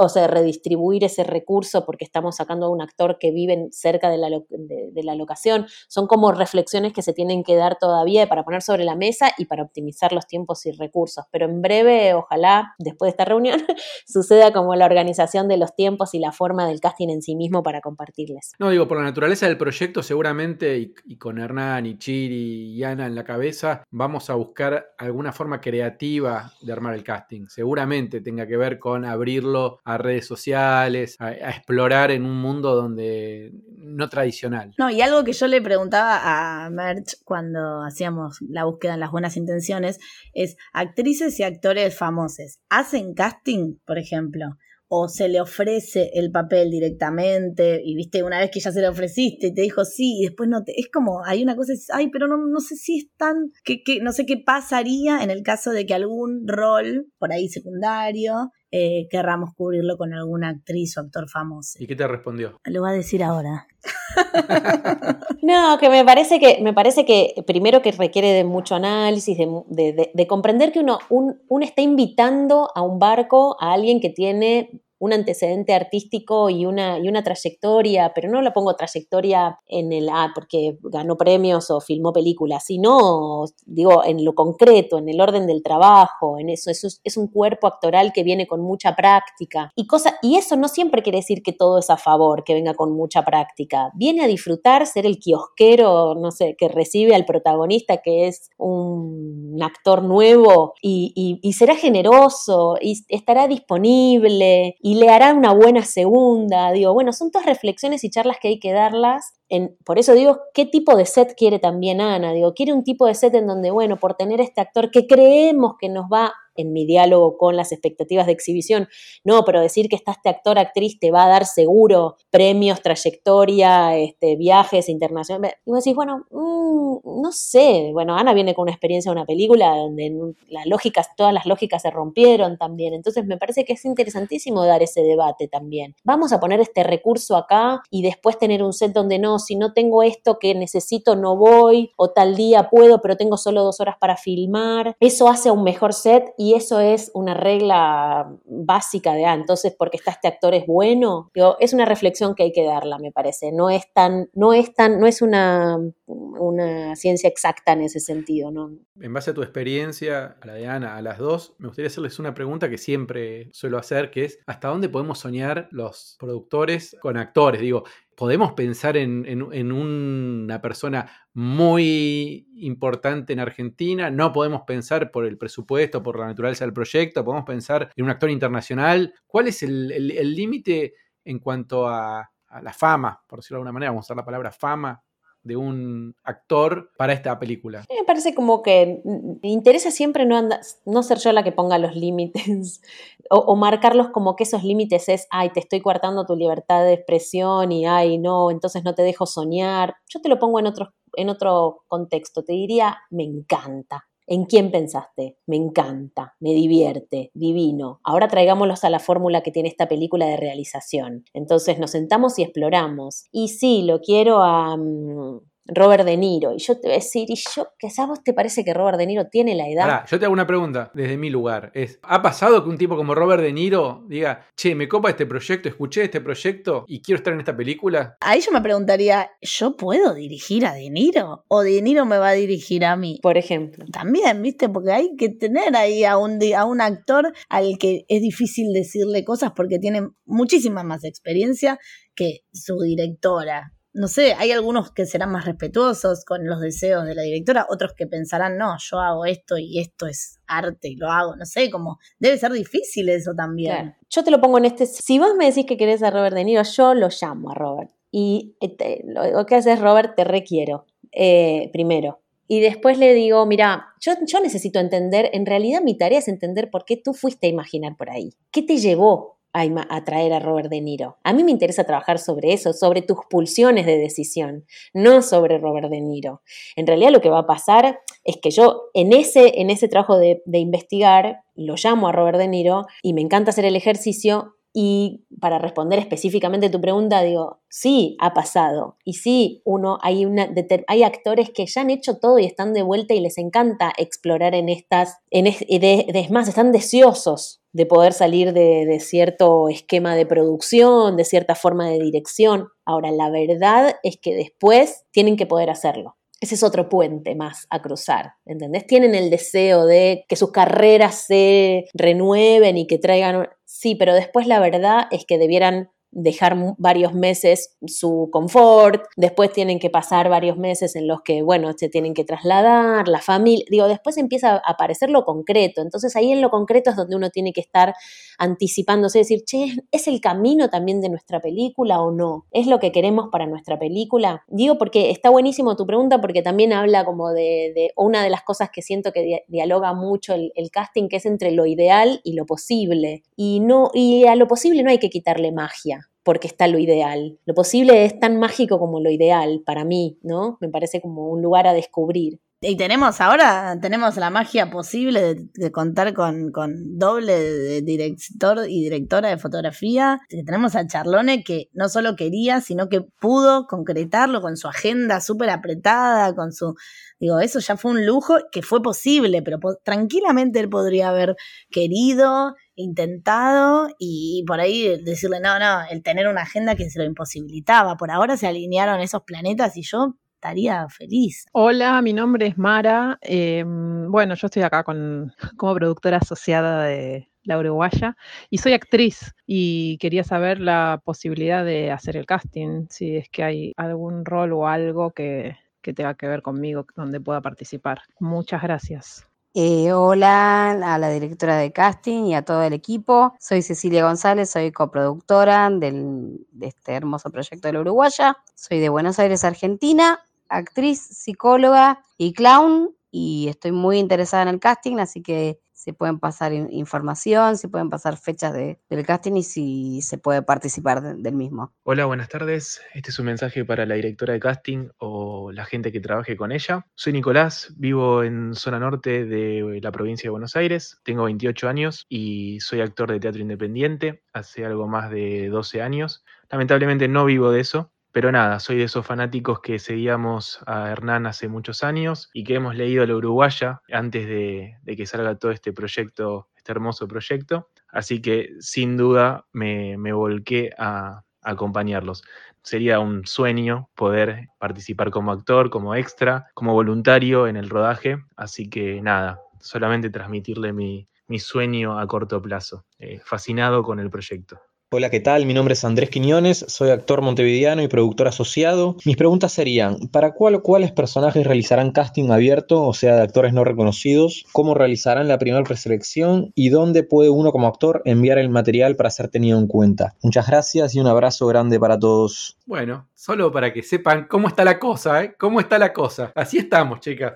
o sea, redistribuir ese recurso porque estamos sacando a un actor que vive cerca de la, de, la locación. Son como reflexiones que se tienen que dar todavía para poner sobre la mesa y para optimizar los tiempos y recursos. Pero en breve, ojalá, después de esta reunión, suceda como la organización de los tiempos y la forma del casting en sí mismo para compartirles. No, digo, por la naturaleza del proyecto, seguramente, y, con Hernán y Chiri y Ana en la cabeza, vamos a buscar alguna forma creativa de armar el casting. Seguramente tenga que ver con abrirlo a redes sociales, a explorar en un mundo donde no tradicional. No, y algo que yo le preguntaba a Merch cuando hacíamos la búsqueda en las buenas intenciones es, actrices y actores famosos, ¿hacen casting, por ejemplo? o se le ofrece el papel directamente y viste una vez que ya se le ofreciste y te dijo sí y después no te es como hay una cosa ay pero no, no sé si es tan que, que no sé qué pasaría en el caso de que algún rol por ahí secundario eh, querramos cubrirlo con alguna actriz o actor famoso. ¿Y qué te respondió? Lo va a decir ahora. no, que me parece que, me parece que primero que requiere de mucho análisis, de, comprender que uno, uno está invitando a un barco a alguien que tiene un antecedente artístico y una, y una trayectoria, pero no la pongo trayectoria en el, ah, porque ganó premios o filmó películas, sino, digo, en lo concreto, en el orden del trabajo, en eso, eso es, un cuerpo actoral que viene con mucha práctica. Y cosa, y eso no siempre quiere decir que todo es a favor, que venga con mucha práctica, viene a disfrutar, ser el kiosquero, no sé, que recibe al protagonista que es un actor nuevo y, y será generoso y estará disponible le hará una buena segunda. Digo, bueno, son todas reflexiones y charlas que hay que darlas. En, por eso digo, ¿qué tipo de set quiere también Ana? Digo, quiere un tipo de set en donde, bueno, por tener este actor que creemos que nos va en mi diálogo con las expectativas de exhibición. No, pero decir que está este actor, actriz, te va a dar seguro premios, trayectoria, este, viajes internacionales. Y vos decís, bueno, mm, no sé. Bueno, Ana viene con una experiencia de una película donde las lógicas, todas las lógicas se rompieron también. Entonces me parece que es interesantísimo dar ese debate también. Vamos a poner este recurso acá y después tener un set donde no, si no tengo esto que necesito, no voy, o tal día puedo, pero tengo solo dos horas para filmar. Eso hace un mejor set y eso es una regla básica de, ah, entonces porque está este actor es bueno. es una reflexión que hay que darla, me parece. No es tan, no es tan, no es una, una ciencia exacta en ese sentido, ¿no? En base a tu experiencia, a la de Ana, a las dos, me gustaría hacerles una pregunta que siempre suelo hacer, que es ¿hasta dónde podemos soñar los productores con actores? Digo, podemos pensar en, una persona muy importante en Argentina, no podemos pensar por el presupuesto, por la naturaleza del proyecto, podemos pensar en un actor internacional. ¿Cuál es el límite en cuanto a, a, la fama, por decirlo de alguna manera? Vamos a usar la palabra fama de un actor para esta película? Me parece como que me interesa siempre no, no ser yo la que ponga los límites o, marcarlos como que esos límites es, ay, te estoy coartando tu libertad de expresión y, ay, no, entonces no te dejo soñar. Yo te lo pongo en otro, en otro contexto, te diría, me encanta. ¿En quién pensaste? Me encanta, me divierte, divino. Ahora traigámoslos a la fórmula que tiene esta película de realización. Entonces nos sentamos y exploramos. Y sí, lo quiero a... Mm, Robert De Niro. Y yo te voy a decir, y yo, a vos te parece que Robert De Niro tiene la edad. Ahora, yo te hago una pregunta desde mi lugar. Es, ¿Ha pasado que un tipo como Robert De Niro diga, che, me copa este proyecto, escuché este proyecto y quiero estar en esta película? Ahí yo me preguntaría, ¿yo puedo dirigir a De Niro? ¿O De Niro me va a dirigir a mí? Por ejemplo. También, ¿viste? Porque hay que tener ahí a un, a un actor al que es difícil decirle cosas porque tiene muchísima más experiencia que su directora no sé, hay algunos que serán más respetuosos con los deseos de la directora, otros que pensarán, no, yo hago esto y esto es arte y lo hago, no sé, como debe ser difícil eso también. Yo te lo pongo en este, si vos me decís que querés a Robert De Niro, yo lo llamo a Robert. Y este, lo que haces, Robert, te requiero, eh, primero. Y después le digo, mira, yo, yo necesito entender, en realidad mi tarea es entender por qué tú fuiste a imaginar por ahí. ¿Qué te llevó a traer a Robert De Niro. A mí me interesa trabajar sobre eso, sobre tus pulsiones de decisión, no sobre Robert De Niro. En realidad lo que va a pasar es que yo en ese, en ese trabajo de, de investigar lo llamo a Robert De Niro y me encanta hacer el ejercicio y para responder específicamente tu pregunta, digo, sí, ha pasado. Y sí, uno, hay, una, hay actores que ya han hecho todo y están de vuelta y les encanta explorar en estas, en es, más, están deseosos de poder salir de, de, cierto esquema de producción, de cierta forma de dirección. Ahora, la verdad es que después tienen que poder hacerlo. Ese es otro puente más a cruzar, ¿entendés? Tienen el deseo de que sus carreras se renueven y que traigan... Sí, pero después la verdad es que debieran dejar varios meses su confort, después tienen que pasar varios meses en los que, bueno, se tienen que trasladar, la familia, digo, después empieza a aparecer lo concreto, entonces ahí en lo concreto es donde uno tiene que estar anticipándose, decir, che, ¿es el camino también de nuestra película o no? ¿Es lo que queremos para nuestra película? Digo porque está buenísimo tu pregunta porque también habla como de, de una de las cosas que siento que dialoga mucho el, el casting, que es entre lo ideal y lo posible. Y, no, y a lo posible no hay que quitarle magia porque está lo ideal. Lo posible es tan mágico como lo ideal para mí, ¿no? Me parece como un lugar a descubrir. Y tenemos ahora, tenemos la magia posible de, contar con, con, doble director y directora de fotografía. Tenemos a Charlone que no solo quería, sino que pudo concretarlo con su agenda súper apretada, con su... Digo, eso ya fue un lujo que fue posible, pero tranquilamente él podría haber querido intentado y por ahí decirle, no, no, el tener una agenda que se lo imposibilitaba. Por ahora se alinearon esos planetas y yo estaría feliz. Hola, mi nombre es Mara. Em, bueno, yo estoy acá con, como productora asociada de La Uruguaya y soy actriz y quería saber la posibilidad de hacer el casting, si es que hay algún rol o algo que, que tenga que ver conmigo donde pueda participar. Muchas gracias. Eh, hola a la directora de casting y a todo el equipo. Soy Cecilia González, soy coproductora del, de este hermoso proyecto de la Uruguaya. Soy de Buenos Aires, Argentina, actriz, psicóloga y clown y estoy muy interesada en el casting, así que se pueden pasar información, se pueden pasar fechas de, del casting y si se puede participar del mismo. Hola, buenas tardes. Este es un mensaje para la directora de casting o la gente que trabaje con ella. Soy Nicolás, vivo en zona norte de la provincia de Buenos Aires, tengo 28 años y soy actor de teatro independiente hace algo más de 12 años. Lamentablemente no vivo de eso, pero nada, soy de esos fanáticos que seguíamos a Hernán hace muchos años y que hemos leído la Uruguaya antes de, que salga todo este proyecto, este hermoso proyecto. Así que sin duda me, volqué a, a acompañarlos. Sería un sueño poder participar como actor, como extra, como voluntario en el rodaje. Así que nada, solamente transmitirle mi, sueño a corto plazo. Eh, fascinado con el proyecto. Hola, ¿qué tal? Mi nombre es Andrés Quiñones, soy actor montevideano y productor asociado. Mis preguntas serían, ¿para cuál o cuáles personajes realizarán casting abierto, o sea, de actores no reconocidos? ¿Cómo realizarán la primera preselección? ¿Y dónde puede uno como actor enviar el material para ser tenido en cuenta? Muchas gracias y un abrazo grande para todos. Bueno, solo para que sepan cómo está la cosa, ¿eh? ¿Cómo está la cosa? Así estamos, chicas.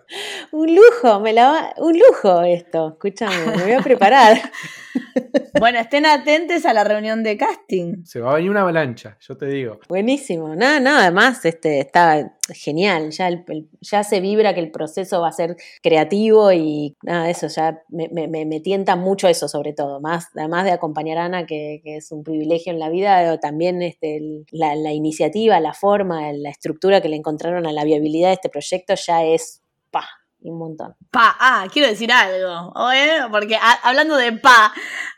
Un lujo, me la un lujo esto. Escúchame, me voy a preparar. Bueno, estén atentos a la reunión de casting. Se va a venir una avalancha, yo te digo. Buenísimo, no, no, además este, está genial, ya, el- el- ya se vibra que el proceso va a ser creativo y nada, eso ya me, me- tienta mucho eso sobre todo, más, además de acompañar a Ana, que, que es un privilegio en la vida, también este, el- la, la iniciativa, la forma, la estructura que le encontraron a la viabilidad de este proyecto ya es, pa, un montón. Pa, ah, quiero decir algo, ¿eh? porque a- hablando de pa,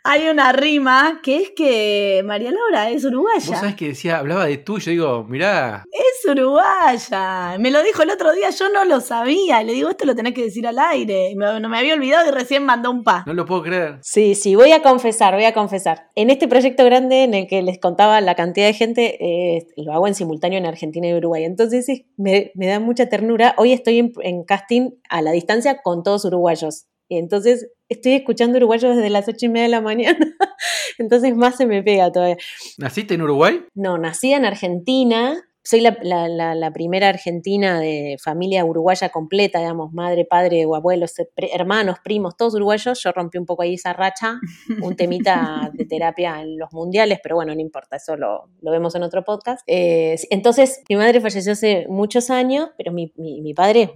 hay una rima que es que María Laura es Vos uruguaya. sabés que decía, hablaba de tú, y yo digo, mirá, Es uruguaya. Me lo dijo el otro día, yo no lo sabía. Le digo, esto lo tenés que decir al aire. Me, no me había olvidado y recién mandó un pa. no lo puedo creer. Sí, sí, voy a confesar, voy a confesar. En este proyecto grande en el que les contaba la cantidad de gente, eh, lo hago en simultáneo en Argentina y Uruguay. Entonces es- me, me da mucha ternura. Hoy estoy en, en casting a la distancia con todos uruguayos. Y entonces estoy escuchando uruguayos desde las ocho y media de la mañana. entonces más se me pega todavía. ¿Naciste en Uruguay? No, nací en Argentina. Soy la, la- la- la primera argentina de familia uruguaya completa, digamos, madre, padre o abuelos, eh, pre- hermanos, primos, todos uruguayos. Yo rompí un poco ahí esa racha, un temita de terapia en los mundiales, pero bueno, no importa, eso lo, lo vemos en otro podcast. Eh, entonces, mi madre falleció hace muchos años, pero mi, mi- mi padre es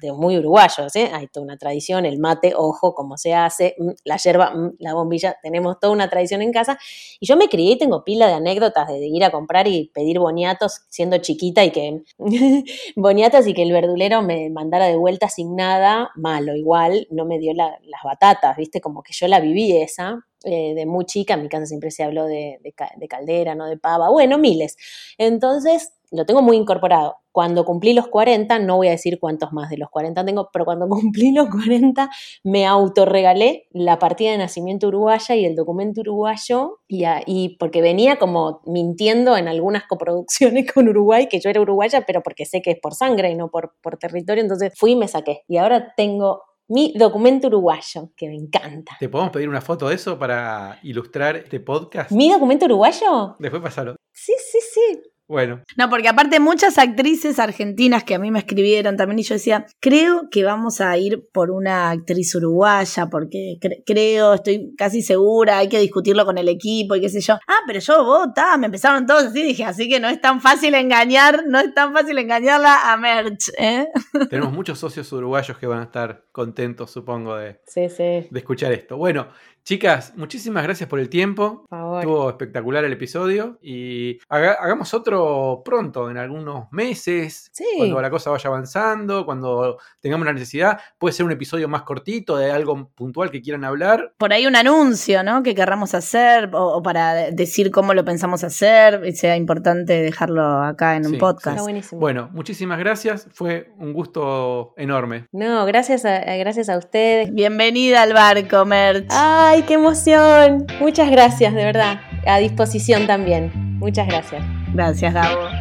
de muy uruguayo, ¿sí? Hay toda una tradición, el mate, ojo, cómo se hace, mm, la yerba, mm, la bombilla, tenemos toda una tradición en casa. Y yo me crié y tengo pila de anécdotas de ir a comprar y pedir boniatos siendo chiquita y que boniatos y que el verdulero me mandara de vuelta sin nada, malo igual, no me dio la- las batatas, viste, como que yo la viví esa. Eh, de muy chica, en mi casa siempre se habló de, de ca- de caldera, no de pava, bueno, miles. Entonces, lo tengo muy incorporado. Cuando cumplí los 40, no voy a decir cuántos más de los 40 tengo, pero cuando cumplí los 40, me autorregalé la partida de nacimiento uruguaya y el documento uruguayo, y, y porque venía como mintiendo en algunas coproducciones con Uruguay, que yo era uruguaya, pero porque sé que es por sangre y no por, por territorio, entonces fui y me saqué. Y ahora tengo mi documento uruguayo, que me encanta. ¿Te podemos pedir una foto de eso para ilustrar este podcast? ¿Mi documento uruguayo? Después pasarlo. Sí, sí, sí. Bueno, No, porque aparte muchas actrices argentinas que a mí me escribieron también y yo decía, creo que vamos a ir por una actriz uruguaya porque cre- creo, estoy casi segura, hay que discutirlo con el equipo y qué sé yo. Ah, pero yo vota, me empezaron todos así, dije, así que no es tan fácil engañar, no es tan fácil engañarla a Merch, ¿eh? tenemos muchos socios uruguayos que van a estar contentos, supongo, de, Sí, sí. de escuchar esto. Bueno, chicas, muchísimas gracias por el tiempo. Por favor. Estuvo espectacular el episodio y haga- hagamos otro pronto, en algunos meses, Sí. cuando la cosa vaya avanzando, cuando tengamos la necesidad. Puede ser un episodio más cortito de algo puntual que quieran hablar. Por ahí un anuncio, ¿no? Que querramos hacer o, o para de- decir cómo lo pensamos hacer y sea importante dejarlo acá en un podcast. Está buenísimo. Bueno, muchísimas gracias. Fue un gusto enorme. No, gracias a, gracias a ustedes. Bienvenida al barco, Merch. ¡Ay, qué emoción! Muchas gracias, de verdad. A disposición también. Muchas gracias. Gracias, Gabo.